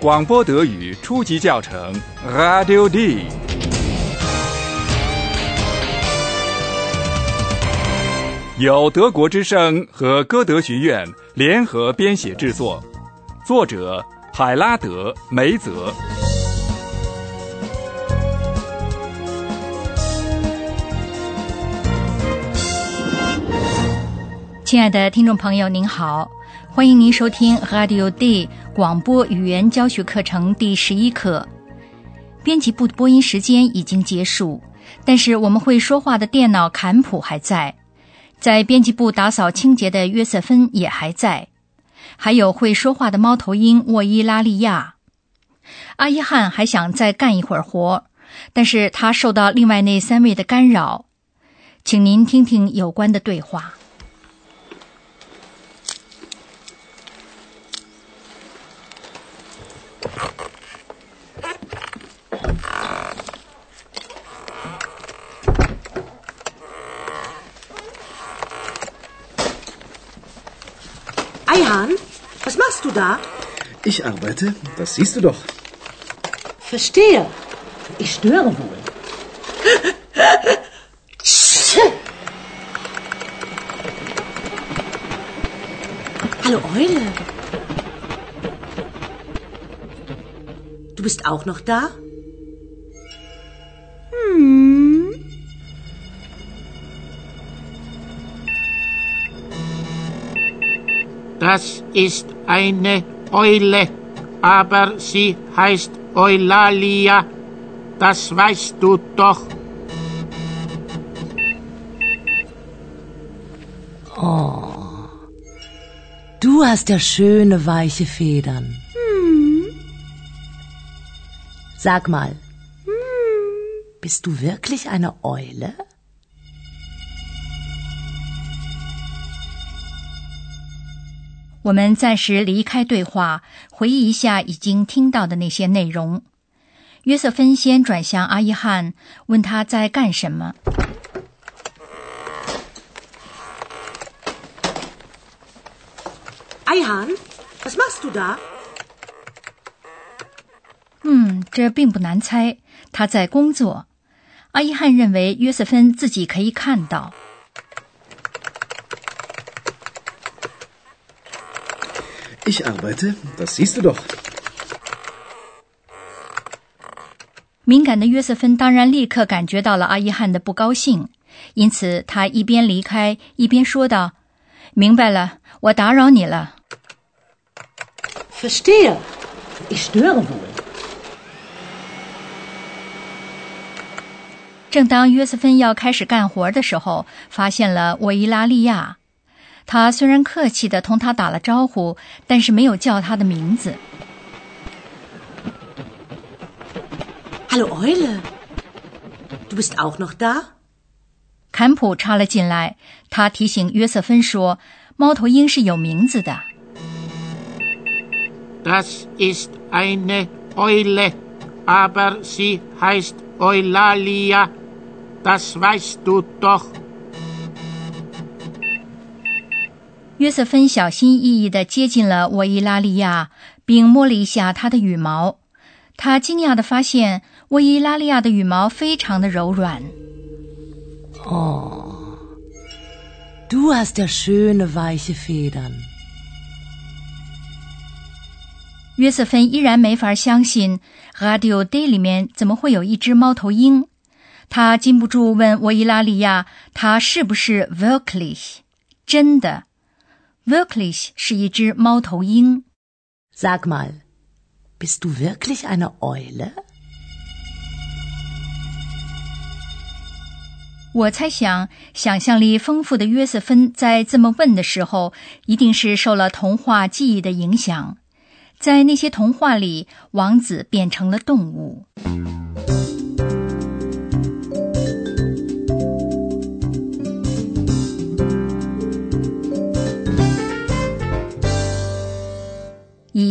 广播德语初级教程，Radio D。由德国之声和歌德学院联合编写制作，作者海拉德·梅泽。亲爱的听众朋友，您好，欢迎您收听 Radio D 广播语言教学课程第十一课。编辑部的播音时间已经结束，但是我们会说话的电脑坎普还在，在编辑部打扫清洁的约瑟芬也还在，还有会说话的猫头鹰沃伊拉利亚。阿伊汉还想再干一会儿活，但是他受到另外那三位的干扰，请您听听有关的对话。Da? Ich arbeite, das siehst du doch. Verstehe. Ich störe wohl. Hallo Eule. Du bist auch noch da? Hm. Das ist eine Eule, aber sie heißt Eulalia. Das weißt du doch. Oh. Du hast ja schöne weiche Federn. Hm. Sag mal, bist du wirklich eine Eule? 我们暂时离开对话，回忆一下已经听到的那些内容。约瑟芬先转向阿伊汉，问他在干什么。Eihan, was machst du da? 嗯，这并不难猜，他在工作。阿伊汉认为约瑟芬自己可以看到。Ich arbeite, das siehst du doch. 敏感的约瑟芬当然立刻感觉到了阿伊汉的不高兴，因此他一边离开一边说道：“明白了，我打扰你了。Verstehe. Ich störe wohl. 正当约瑟芬要开始干活的时候，发现了维伊拉利亚。他虽然客气的同他打了招呼，但是没有叫他的名字。Hallo Eule. Du bist auch noch da? 坎普插了进来，他提醒约瑟芬说：“猫头鹰是有名字的。Das ist eine Eule, aber sie heißt Eulalia. Das weißt du doch. ”约瑟芬小心翼翼地接近了沃伊拉利亚，并摸了一下它的羽毛。他惊讶地发现沃伊拉利亚的羽毛非常的柔软。Oh. Du hast ja schöne weiche Federn. 约瑟芬依然没法相信 Radio Day 里面怎么会有一只猫头鹰。他禁不住问沃伊拉利亚：“它是不是 wirklich 真的？wirklich 是一只猫头鹰。Sag mal, bist du wirklich eine Eule? 我猜想，想象力丰富的约瑟芬在这么问的时候，一定是受了童话记忆的影响。在那些童话里，王子变成了动物。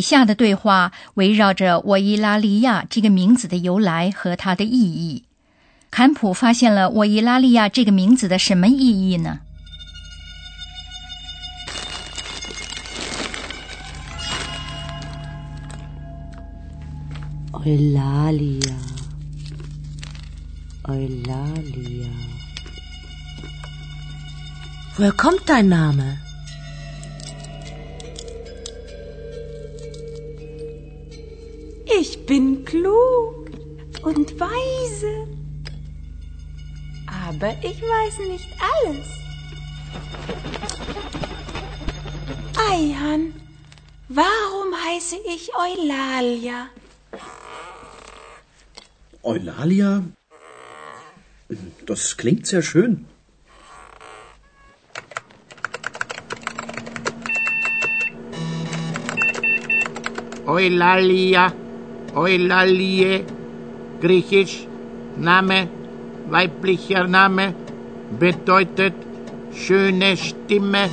下的对话围绕着沃伊拉利亚这个名字的由来和它的意义。坎普发现了沃伊拉利亚这个名字的什么意义呢？Eulalia. Eulalia. Woher kommt dein Name? Bin klug und weise. Aber ich weiß nicht alles. Eihan, warum heiße ich Eulalia? Eulalia? Das klingt sehr schön. Eulalia, Eulalie, griechisch, Name, weiblicher Name, bedeutet schöne Stimme.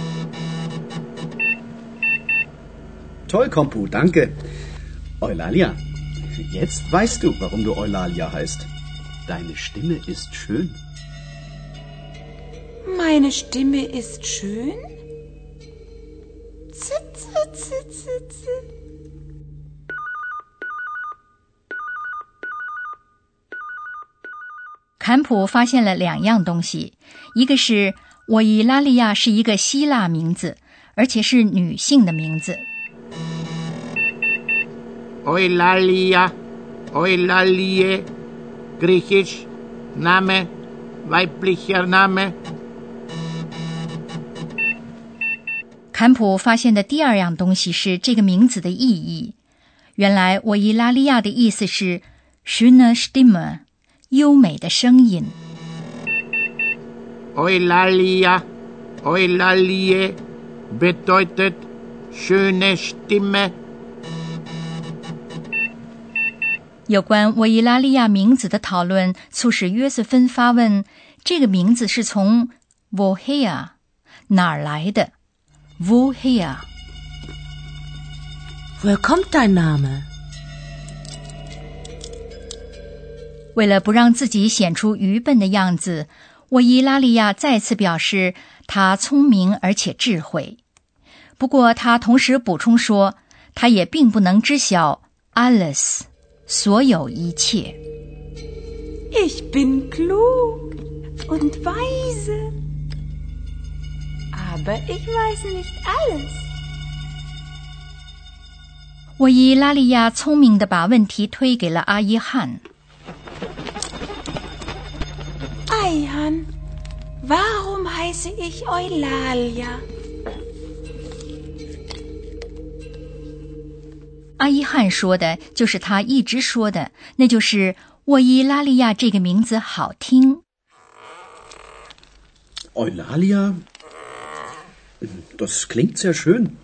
Toll, Kompu, danke. Eulalia, jetzt weißt du, warum du Eulalia heißt. Deine Stimme ist schön. Meine Stimme ist schön? Zitze, zitze, zitze. 坎普发现了两样东西，一个是我伊拉利亚是一个希腊名字，而且是女性的名字；Eulalia, Eulalie, griechisch, Name, weiblicher Name. 坎普发现的第二样东西是这个名字的意义。原来我伊拉利亚的意思是 “schöne Stimme”，优美的声音。Eulalia, Eulalie bedeutet schöne Stimme. 有关维伊拉利亚名字的讨论，促使约瑟芬发问：这个名字是从 “woher” 哪儿来的？“woher” Woher kommt dein Name? 为了不让自己显出愚笨的样子，我伊拉利亚再次表示他聪明而且智慧。不过，他同时补充说，他也并不能知晓 alles 所有一切。Ich bin klug und weise. Aber ich weiß nicht alles. 沃伊拉利亚聪明的把问题推给了阿伊汉。Eihan, warum heiße ich Eulalia? 阿伊汉说的就是他一直说的，那就是沃伊拉利亚这个名字好听。 Eulalia? Das klingt sehr schön.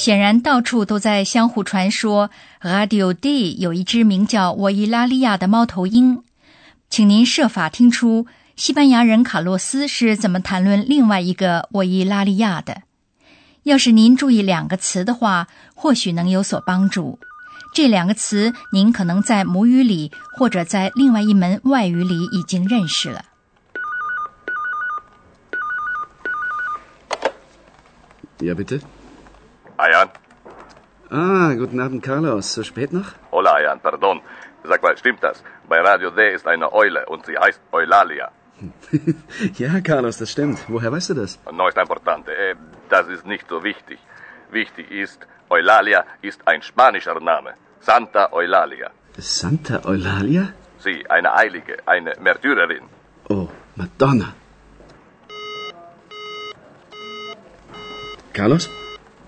显然，到处都在相互传说，Radio D 有一只名叫沃伊拉利亚的猫头鹰。请您设法听出西班牙人卡洛斯是怎么谈论另外一个沃伊拉利亚的。要是您注意两个词的话，或许能有所帮助。这两个词您可能在母语里或者在另外一门外语里已经认识了。Ja, bitte. Ayan? Ah, guten Abend, Carlos. So spät noch? Hola, Ayan, pardon. Sag mal, stimmt das? Bei Radio D ist eine Eule und sie heißt Eulalia. ja, Carlos, das stimmt. Woher weißt du das? No está importante. Eh, das ist nicht so wichtig. Wichtig ist, Eulalia ist ein spanischer Name. Santa Eulalia. Santa Eulalia? Sie, eine Heilige, eine Märtyrerin. Oh, Madonna. Carlos?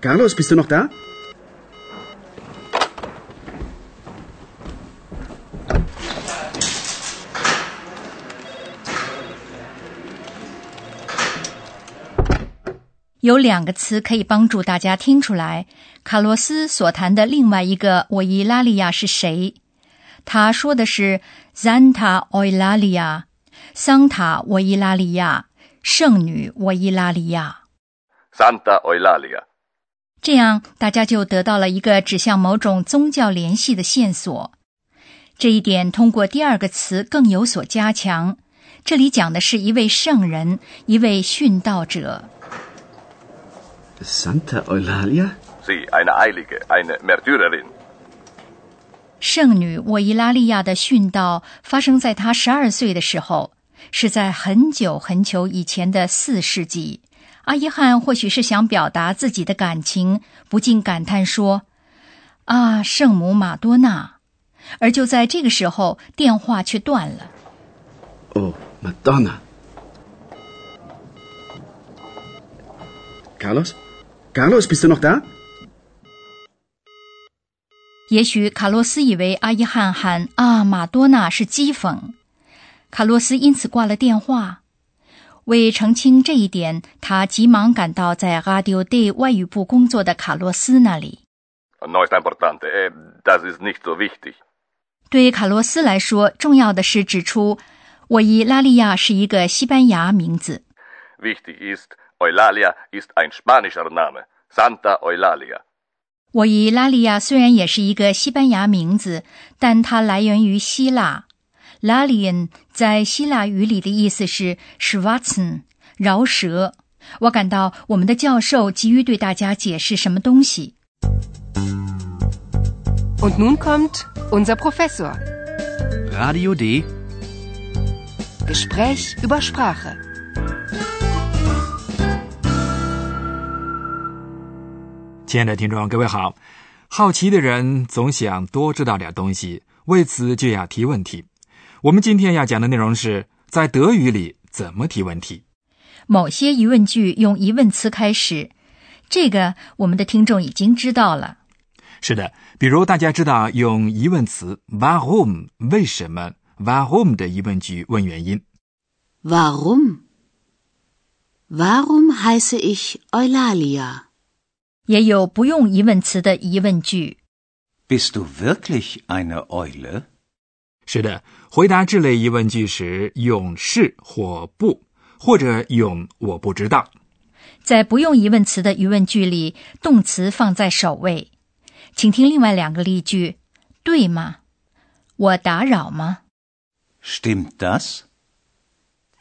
Carlos, bist du noch da? 有两个词可以帮助大家听出来，卡洛斯所谈的另外一个沃伊拉利亚是谁。他说的是 Santa Eulalia，桑塔沃伊拉利亚，圣女沃伊拉利亚。Santa Eulalia. 这样大家就得到了一个指向某种宗教联系的线索。这一点通过第二个词更有所加强。这里讲的是一位圣人，一位殉道者。Santa Eulalia? Sie, eine Eilige, eine Märtyrerin. 圣女沃伊拉利亚的殉道发生在她十二岁的时候，是在很久很久以前的四世纪。阿伊汉或许是想表达自己的感情，不禁感叹说：“啊，圣母玛多纳！”而就在这个时候，电话却断了。Oh, Madonna. Carlos? Carlos, bist du noch da? 也许卡洛斯以为阿伊汉喊“啊，玛多纳”是讥讽，卡洛斯因此挂了电话。为澄清这一点，他急忙赶到在 Radio Day 外语部工作的卡洛斯那里。Äh. 对卡洛斯来说，重要的是指出我伊拉利亚是一个西班牙名字。沃伊拉利亚虽然也是一个西班牙名字，但它来源于希腊。Lalian 在希腊语里的意思是 schwarzen 饶舌。我感到我们的教授急于对大家解释什么东西。Und nun kommt unser Professor. Radio D. Gespräch über Sprache. 亲爱的听众，各位好。好奇的人总想多知道点东西，为此就要提问题。我们今天要讲的内容是在德语里怎么提问题。某些疑问句用疑问词开始，这个我们的听众已经知道了。是的，比如大家知道用疑问词 “warum” 为什么 “warum” 的疑问句问原因。Warum? Warum heiße ich Eulalia? 也有不用疑问词的疑问句。Bist du wirklich eine Eule? 是的，回答这类疑问句时用是或不，或者用我不知道。在不用疑问词的疑问句里，动词放在首位。请听另外两个例句：对吗？我打扰吗？Stimmt das?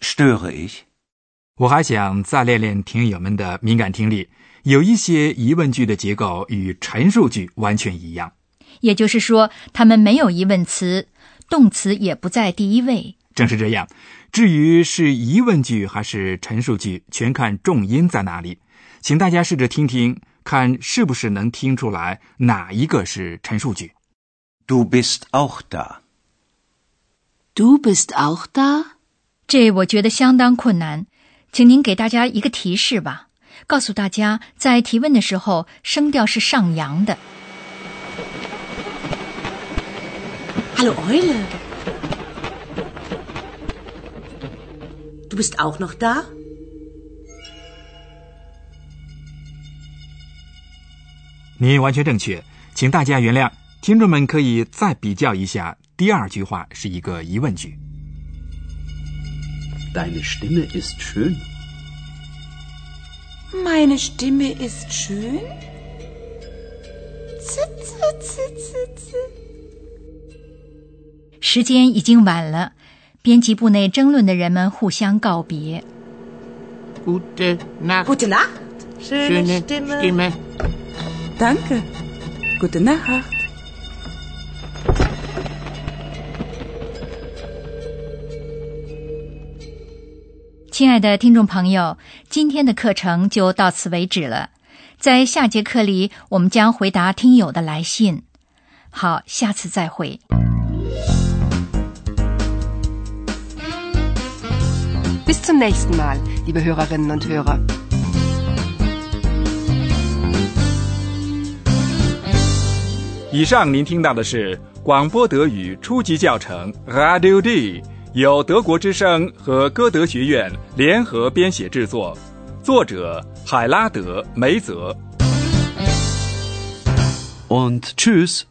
Störe ich? 我还想再练练听友们的敏感听力。有一些疑问句的结构与陈述句完全一样，也就是说，他们没有疑问词，动词也不在第一位。正是这样。至于是疑问句还是陈述句，全看重音在哪里。请大家试着听听，看是不是能听出来哪一个是陈述句。Du bist auch da. Du bist auch da? 这我觉得相当困难，请您给大家一个提示吧。告诉大家，在提问的时候，声调是上扬的。Hallo Eule. Du bist auch noch da? 您完全正确，请大家原谅。听众们可以再比较一下，第二句话是一个疑问句。Deine Stimme ist schön. Meine Stimme ist schön. Z, z, z, z, z. 时间已经晚了，编辑部内争论的人们互相告别。Gute Nacht. Gute Nacht. Schöne Stimme. Danke. Gute Nacht. 亲爱的听众朋友，今天的课程就到此为止了。在下节课里，我们将回答听友的来信。好，下次再会。Bis zum nächsten Mal, liebe Hörerinnen und Hörer. 以上您听到的是广播德语初级教程 Radio D，由德国之声和歌德学院联合编写制作，作者海拉德·梅泽。 Und tschüss.